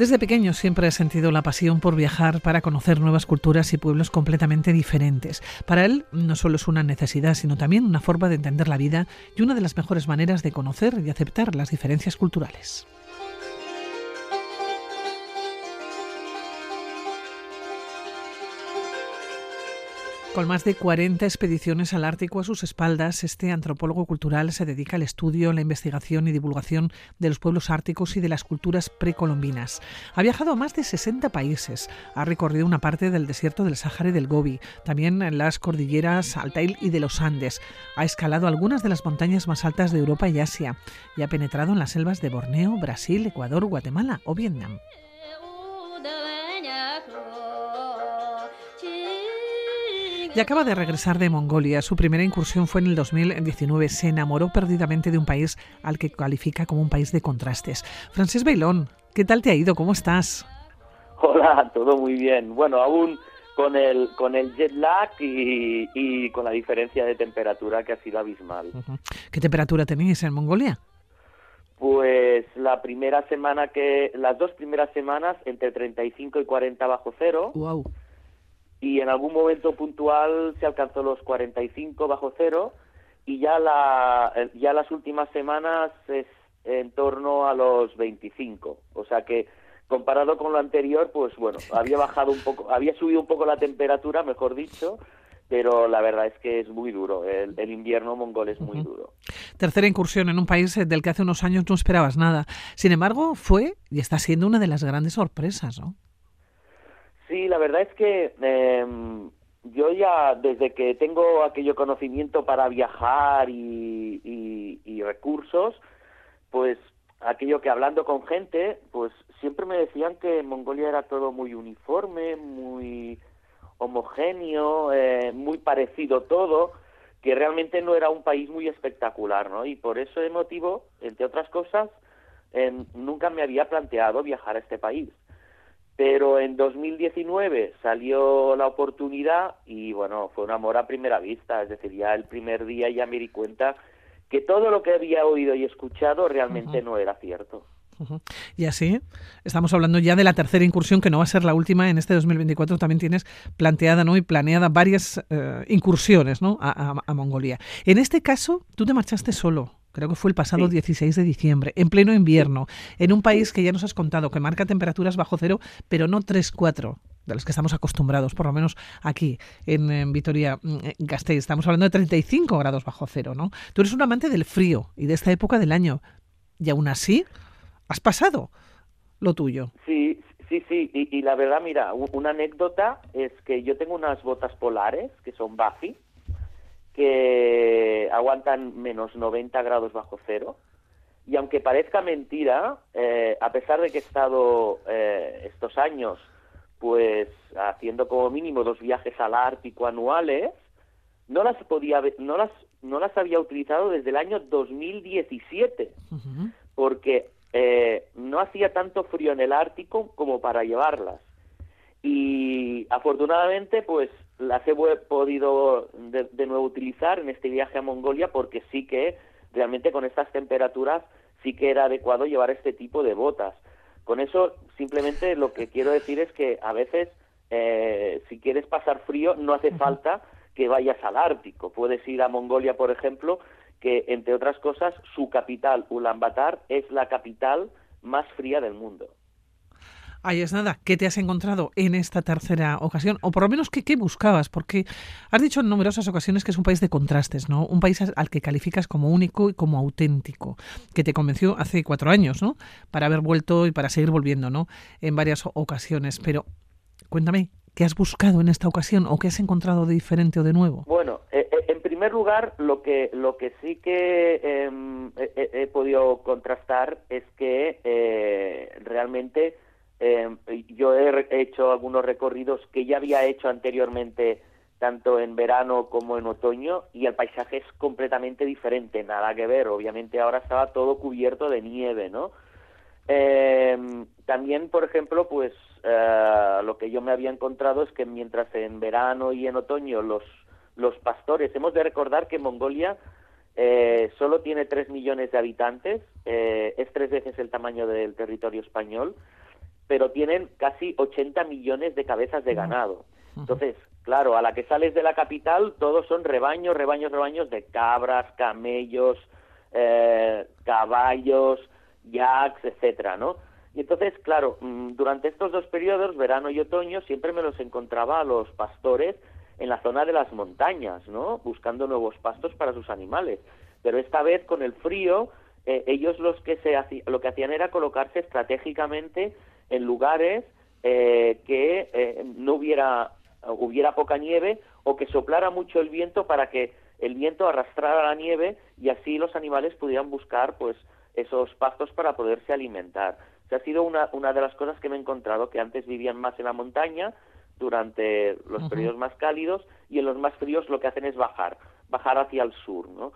Desde pequeño siempre he sentido la pasión por viajar para conocer nuevas culturas y pueblos completamente diferentes. Para él no solo es una necesidad, sino también una forma de entender la vida y una de las mejores maneras de conocer y aceptar las diferencias culturales. Con más de 40 expediciones al Ártico a sus espaldas, este antropólogo cultural se dedica al estudio, la investigación y divulgación de los pueblos árticos y de las culturas precolombinas. Ha viajado a más de 60 países, ha recorrido una parte del desierto del Sáhara y del Gobi, también en las cordilleras Altair y de los Andes. Ha escalado algunas de las montañas más altas de Europa y Asia y ha penetrado en las selvas de Borneo, Brasil, Ecuador, Guatemala o Vietnam. Y acaba de regresar de Mongolia. Su primera incursión fue en el 2019. Se enamoró perdidamente de un país al que califica como un país de contrastes. Francés Bailón, ¿qué tal te ha ido? ¿Cómo estás? Hola, todo muy bien. Bueno, aún con el, con el jet lag y, con la diferencia de temperatura que ha sido abismal. ¿Qué temperatura tenéis en Mongolia? Pues la primera semana que, las dos primeras semanas entre 35 y 40 bajo cero. Wow y en algún momento puntual se alcanzó los 45 bajo cero y ya la ya las últimas semanas es en torno a los 25 o sea que comparado con lo anterior pues bueno había bajado un poco había subido un poco la temperatura mejor dicho pero la verdad es que es muy duro. El, invierno mongol es muy duro. Tercera incursión en un país del que hace unos años no esperabas nada. Sin embargo, fue y está siendo una de las grandes sorpresas, ¿no? Sí, la verdad es que em, yo ya desde que tengo aquello conocimiento para viajar y, recursos, pues aquello que hablando con gente, pues siempre me decían que Mongolia era todo muy uniforme, muy homogéneo, eh, muy parecido todo, que realmente no era un país muy espectacular, ¿no? Y por ese motivo, entre otras cosas, em, nunca me había planteado viajar a este país. Pero en 2019 salió la oportunidad y bueno, fue un amor a primera vista, es decir, ya el primer día ya me di cuenta que todo lo que había oído y escuchado realmente no era cierto. Y así, estamos hablando ya de la tercera incursión, que no va a ser la última. En este 2024 también tienes planteada ¿no? y planeada varias eh, incursiones ¿no? a Mongolia. En este caso, tú te marchaste solo creo que fue el pasado 16 de diciembre, en pleno invierno, en un país que ya nos has contado que marca temperaturas bajo cero, pero no 3, 4 de los que estamos acostumbrados, por lo menos aquí en, Vitoria mm, Gasteiz. Estamos hablando de 35 grados bajo cero, ¿no? Tú eres un amante del frío y de esta época del año, y aún así has pasado lo tuyo. Sí, sí, sí, y, y la verdad, mira, una anécdota es que yo tengo unas botas polares que son Buffy, que aguantan menos 90 grados bajo cero. Y aunque parezca mentira, eh, a pesar de que he estado eh, estos años pues haciendo como mínimo dos viajes al Ártico anuales, no las podía no las no las había utilizado desde el año 2017, porque eh, no hacía tanto frío en el Ártico como para llevarlas. Y afortunadamente, pues las he podido de, nuevo utilizar en este viaje a Mongolia porque sí que realmente con estas temperaturas sí que era adecuado llevar este tipo de botas. Con eso simplemente lo que quiero decir es que a veces eh, si quieres pasar frío no hace falta que vayas al Ártico. Puedes ir a Mongolia, por ejemplo, que entre otras cosas su capital, Ulaanbaatar, es la capital más fría del mundo. Ahí es nada. ¿Qué te has encontrado en esta tercera ocasión? O por lo menos, ¿qué, buscabas? Porque has dicho en numerosas ocasiones que es un país de contrastes, ¿no? Un país al que calificas como único y como auténtico, que te convenció hace cuatro años, ¿no? Para haber vuelto y para seguir volviendo, ¿no? En varias ocasiones. Pero cuéntame, ¿qué has buscado en esta ocasión o qué has encontrado de diferente o de nuevo? Bueno, eh, eh, en primer lugar, lo que, lo que sí que em, he, podido contrastar es que eh, realmente eh, yo he hecho algunos recorridos que ya había hecho anteriormente tanto en verano como en otoño y el paisaje es completamente diferente, nada que ver. Obviamente ahora estaba todo cubierto de nieve, ¿no? Eh, también, por ejemplo, pues eh, lo que yo me había encontrado es que mientras en verano y en otoño los, los pastores, hemos de recordar que Mongolia eh, solo tiene 3 millones de habitantes, es tres veces el tamaño del territorio español, pero tienen casi 80 millones de cabezas de ganado. Entonces, claro, a la que sales de la capital, todos son rebaños, rebaños, rebaños de cabras, camellos, eh, caballos, yaks, etcétera, ¿no? Y entonces, claro, mm, durante estos dos periodos, verano y otoño, siempre me los encontraba a los pastores en la zona de las montañas, ¿no? Buscando nuevos pastos para sus animales. Pero esta vez con el frío, eh, ellos los que se lo que hacían era colocarse estratégicamente en lugares eh, que eh, no hubiera hubiera poca nieve o que soplara mucho el viento para que el viento arrastrara la nieve y así los animales pudieran buscar pues esos pastos para poderse alimentar. O ha sido una, una de las cosas que me he encontrado, que antes vivían más en la montaña durante los periodos más cálidos y en los más fríos lo que hacen es bajar, bajar hacia el sur, ¿no?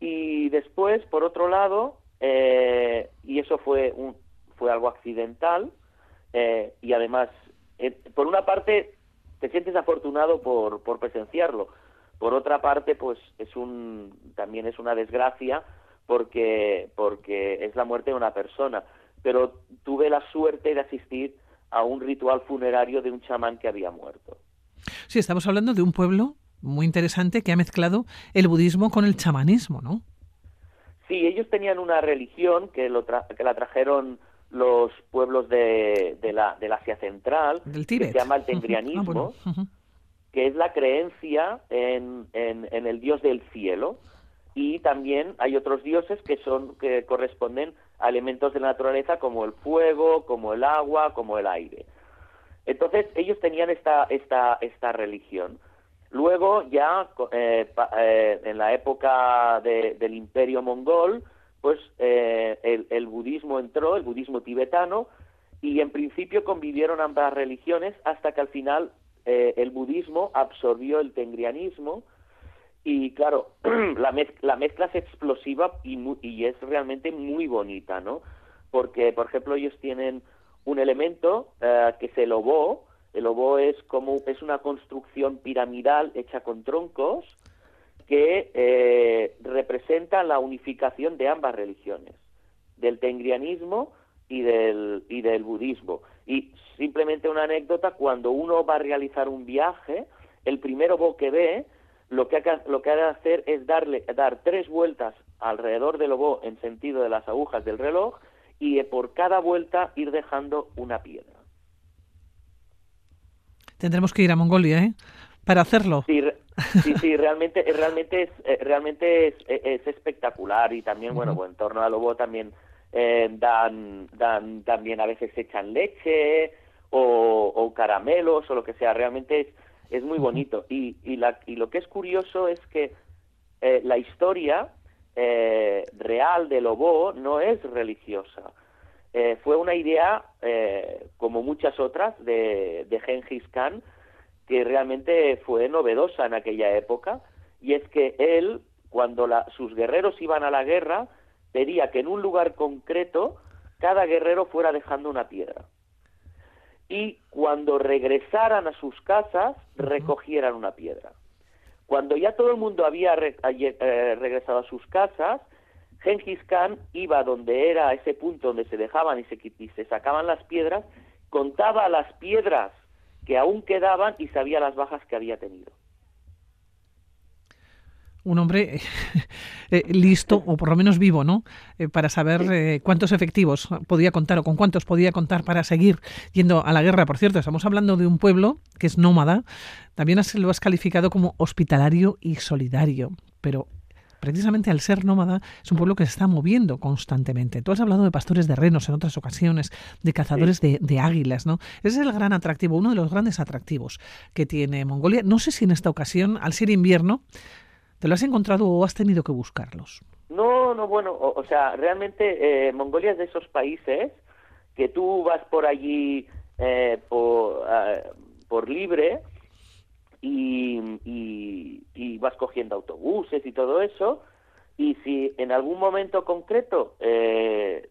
Y después, por otro lado, eh, y eso fue, un, fue algo accidental, eh, y además, eh, por una parte, te sientes afortunado por, por presenciarlo, por otra parte, pues es un, también es una desgracia porque, porque es la muerte de una persona. Pero tuve la suerte de asistir a un ritual funerario de un chamán que había muerto. Sí, estamos hablando de un pueblo muy interesante que ha mezclado el budismo con el chamanismo, ¿no? Sí, ellos tenían una religión que, lo que la trajeron los pueblos de, de, la, del Asia Central, Del que se llama el Ah, tengrianismo, que es la creencia en, en, en el dios del cielo. Y también hay otros dioses que son que corresponden a elementos de la naturaleza como el fuego, como el agua, como el aire. Entonces ellos tenían esta esta esta religión. Luego ya eh, pa- eh, en la época de- del Imperio mongol, pues eh, el, budismo entró, el budismo tibetano, y en principio convivieron ambas religiones hasta que al final eh, el budismo absorbió el tengrianismo y claro, la, la mezcla es explosiva y, mu- y es realmente muy bonita, ¿no? Porque, por ejemplo, ellos tienen un elemento eh, que es el oboe. El oboe es como es una construcción piramidal hecha con troncos que eh, representa la unificación de ambas religiones, del tengrianismo y del, y del budismo. Y simplemente una anécdota, cuando uno va a realizar un viaje, el primer oboe que ve, lo que, ha, lo que ha de hacer es darle, dar tres vueltas alrededor del oboe en sentido de las agujas del reloj y eh, por cada vuelta ir dejando una piedra. Tendremos que ir a Mongolia, ¿eh? Para hacerlo. Sí, sí, sí, realmente, realmente es, eh, realmente es, eh, es espectacular y también, bueno, Ujú. en torno al lobo también eh, dan, dan, también a veces echan leche o, o caramelos o lo que sea. Realmente es, es muy bonito y, y, la, y lo que es curioso es que eh, la historia eh, real del lobo no es religiosa. Eh, fue una idea, eh, como muchas otras, de, de Genghis Khan, que realmente fue novedosa en aquella época, y es que él, cuando la- sus guerreros iban a la guerra, pedía que en un lugar concreto cada guerrero fuera dejando una piedra. Y cuando regresaran a sus casas, recogieran una piedra. Cuando ya todo el mundo había re- eh, regresado a sus casas, Genghis Khan iba donde era ese punto donde se dejaban y se, y se sacaban las piedras, contaba las piedras que aún quedaban y sabía las bajas que había tenido. Un hombre eh, listo, o por lo menos vivo, ¿no? Eh, para saber eh, cuántos efectivos podía contar o con cuántos podía contar para seguir yendo a la guerra. Por cierto, estamos hablando de un pueblo que es nómada. También has- lo has calificado como hospitalario y solidario. Pero precisamente al ser nómada es un pueblo que se está moviendo constantemente. Tú has hablado de pastores de renos en otras ocasiones, de cazadores de, de águilas, ¿no? Ese es el gran atractivo, uno de los grandes atractivos que tiene Mongolia. No sé si en esta ocasión, al ser invierno, ¿te lo has encontrado o has tenido que buscarlos? No, no, bueno, o, o sea, realmente eh, Mongolia es de esos países que tú vas por allí eh, por, eh, por libre y, y, y vas cogiendo autobuses y todo eso, y si en algún momento concreto eh,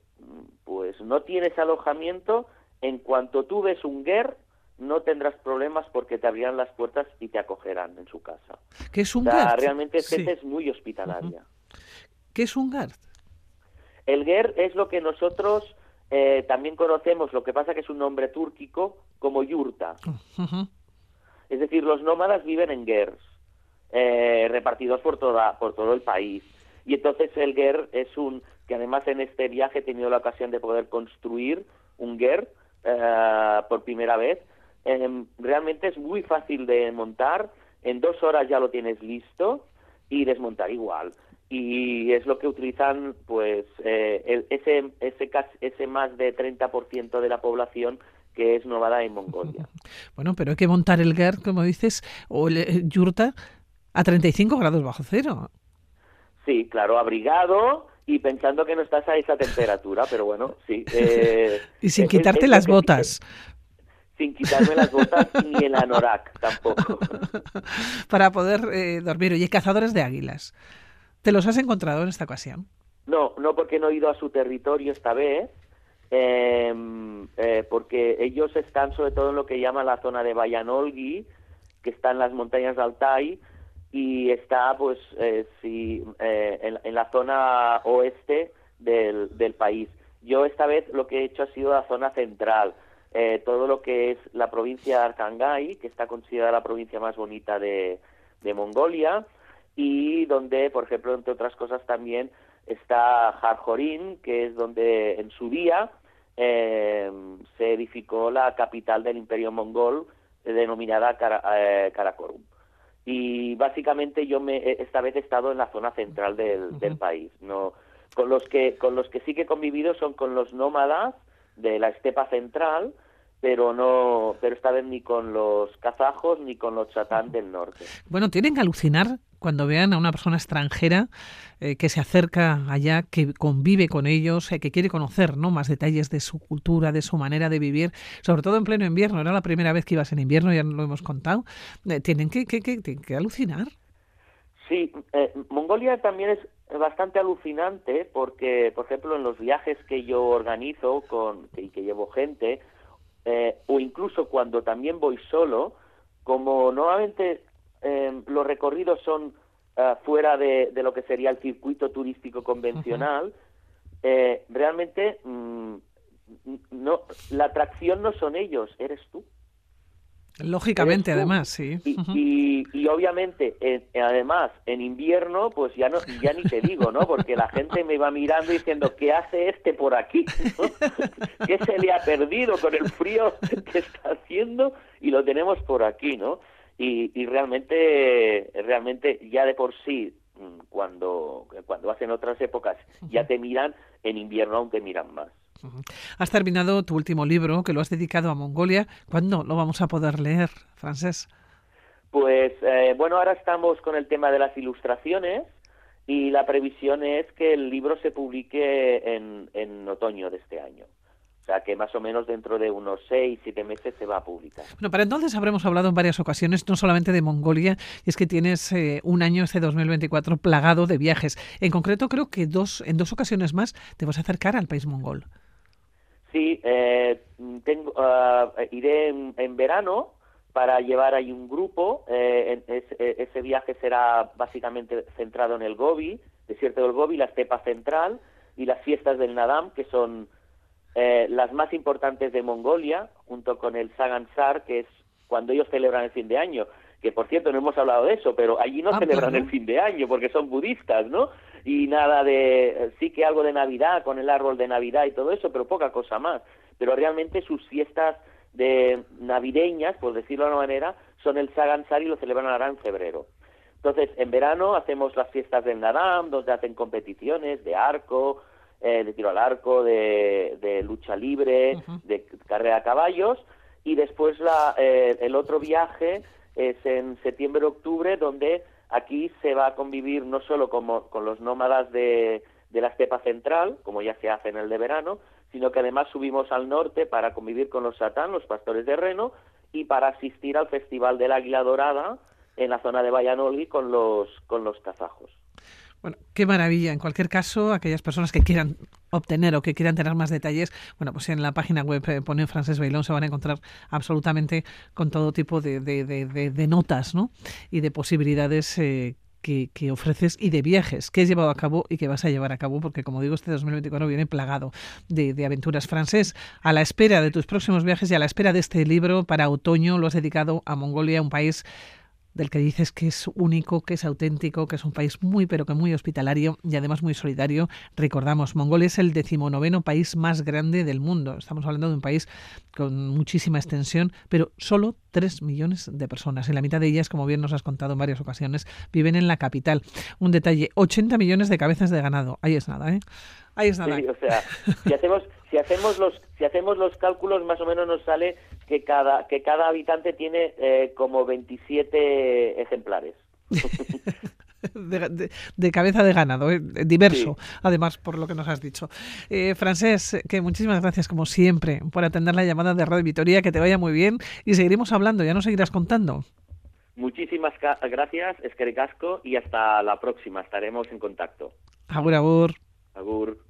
pues no tienes alojamiento, en cuanto tú ves un GER, no tendrás problemas porque te abrirán las puertas y te acogerán en su casa. ¿Qué es un O sea, realmente es Sí. gente es muy hospitalaria. ¿Qué es un GERT? El GER es lo que nosotros eh, también conocemos, lo que pasa que es un nombre túrquico, como yurta. Es decir, los nómadas viven en gers, eh, repartidos por, toda, por todo el país. Y entonces el ger es un, que además en este viaje he tenido la ocasión de poder construir un ger eh, por primera vez. Em, realmente es muy fácil de montar, en dos horas ya lo tienes listo y desmontar igual y es lo que utilizan pues eh, ese, ese, ese más de 30% de la población que es nómada en Mongolia. Bueno, pero hay que montar el GER, como dices, o el yurta a 35 grados bajo cero. Sí, claro, abrigado y pensando que no estás a esa temperatura, pero bueno, sí. Eh, y sin quitarte las botas. sin quitarme las botas ni el anorak tampoco. Para poder eh, dormir. Oye, cazadores de águilas. ¿Te los has encontrado en esta ocasión? No, no porque no he ido a su territorio esta vez, em, eh, porque ellos están sobre todo en lo que llaman la zona de Bayanolgi, que está en las montañas de Altai, y está pues eh, eh, en, la zona oeste del, país. Yo esta vez lo que he hecho ha sido la zona central, todo lo que es la provincia de Arkangai, que está considerada la provincia más bonita de Mongolia, y donde, por ejemplo, entre otras cosas también está Jarjorín, que es donde en su día eh, se edificó la capital del imperio mongol eh, denominada eh, Karakorum. Y básicamente yo me, esta vez he estado en la zona central del, del país. No, con los que con los que sí que he convivido son con los nómadas de la estepa central, pero no pero esta vez ni con los kazajos ni con los chatán del norte. Bueno, tienen que alucinar cuando vean a una persona extranjera eh, que se acerca allá, que convive con ellos, eh, que quiere conocer ¿no? más detalles de su cultura, de su manera de vivir, sobre todo en pleno invierno. Era la primera vez que ibas en invierno, ya lo hemos contado. Eh, tienen que, que, que, que, alucinar. Sí, Mongolia también es bastante alucinante porque, por ejemplo, en los viajes que yo organizo con, y que llevo gente, eh, o incluso cuando también voy solo, como nuevamente eh, los recorridos son eh, fuera de, lo que sería el circuito turístico convencional, realmente mm, no, la atracción no son ellos, eres tú. Lógicamente, además, sí. Y, y, obviamente, además, en invierno, pues ya no ya ni te digo, ¿no? Porque la gente me va mirando diciendo, ¿qué hace este por aquí? ¿Qué se le ha perdido con el frío que está haciendo? Y lo tenemos por aquí, ¿no? Y, y realmente, realmente, ya de por sí, mm, cuando, cuando hacen otras épocas, ya te miran, en invierno aún te miran más. Has terminado tu último libro, que lo has dedicado a Mongolia. ¿Cuándo lo vamos a poder leer, Francés? Pues eh, bueno, ahora estamos con el tema de las ilustraciones y la previsión es que el libro se publique en, en otoño de este año. O sea que más o menos dentro de unos seis, siete meses se va a publicar. Bueno, para entonces habremos hablado en varias ocasiones, no solamente de Mongolia, y es que tienes eh, un año, este 2024, plagado de viajes. En concreto, creo que dos, en dos ocasiones más te vas a acercar al país mongol. Sí, eh, tengo, ah, iré en, verano para llevar ahí un grupo. Eh, eh, ese viaje será básicamente centrado en el Gobi, desierto del Gobi, la estepa central y las fiestas del Nadam, que son las más importantes de Mongolia, junto con el Sagansar, que es cuando ellos celebran el fin de año que por cierto no hemos hablado de eso, pero allí no ah, celebran el fin de año porque son budistas, ¿no? Y nada de, sí que algo de Navidad con el árbol de Navidad y todo eso, pero poca cosa más. Pero realmente sus fiestas de navideñas, por decirlo de una manera, son el Sagansar y lo celebran ahora en febrero. Entonces, en verano hacemos las fiestas del Nadam, donde hacen competiciones de arco, eh, de tiro al arco, de, lucha libre, de carrera a caballos, y después la, eh, el otro viaje es en septiembre-octubre, donde aquí se va a convivir no solo como, con los nómadas de, de la estepa central, como ya se hace en el de verano, sino que además subimos al norte para convivir con los satán, los pastores de reno, y para asistir al Festival del Águila Dorada en la zona de Valladolid con los, con los kazajos. Bueno, qué maravilla. En cualquier caso, aquellas personas que quieran obtener o que quieran tener más detalles, bueno, pues en la página web eh, pone Francés Bailón se van a encontrar absolutamente con todo tipo de notas, ¿no? Y de posibilidades eh, que, ofreces y de viajes que has llevado a cabo y que vas a llevar a cabo, porque como digo, este 2024 viene plagado de, de aventuras francés. A la espera de tus próximos viajes y a la espera de este libro para otoño, lo has dedicado a Mongolia, un país del que dices que es único, que es auténtico, que es un país muy pero que muy hospitalario y además muy solidario. Recordamos, Mongolia es el decimonoveno país más grande del mundo. Estamos hablando de un país con muchísima extensión, pero solo 3 millones de personas. Y la mitad de ellas, como bien nos has contado en varias ocasiones, viven en la capital. Un detalle, 80 millones de cabezas de ganado. Ahí es nada, ¿eh? Ahí es nada. o sea, si hacemos, si hacemos los, si hacemos los cálculos, más o menos nos sale que cada, que cada habitante tiene eh, como 27 ejemplares. De, cabeza de ganado, eh, diverso, además, por lo que nos has dicho. Eh, Francés, que muchísimas gracias, como siempre, por atender la llamada de Radio Vitoria, que te vaya muy bien y seguiremos hablando, ya nos seguirás contando. Muchísimas gracias, Esquericasco, y hasta la próxima, estaremos en contacto. Agur, agur.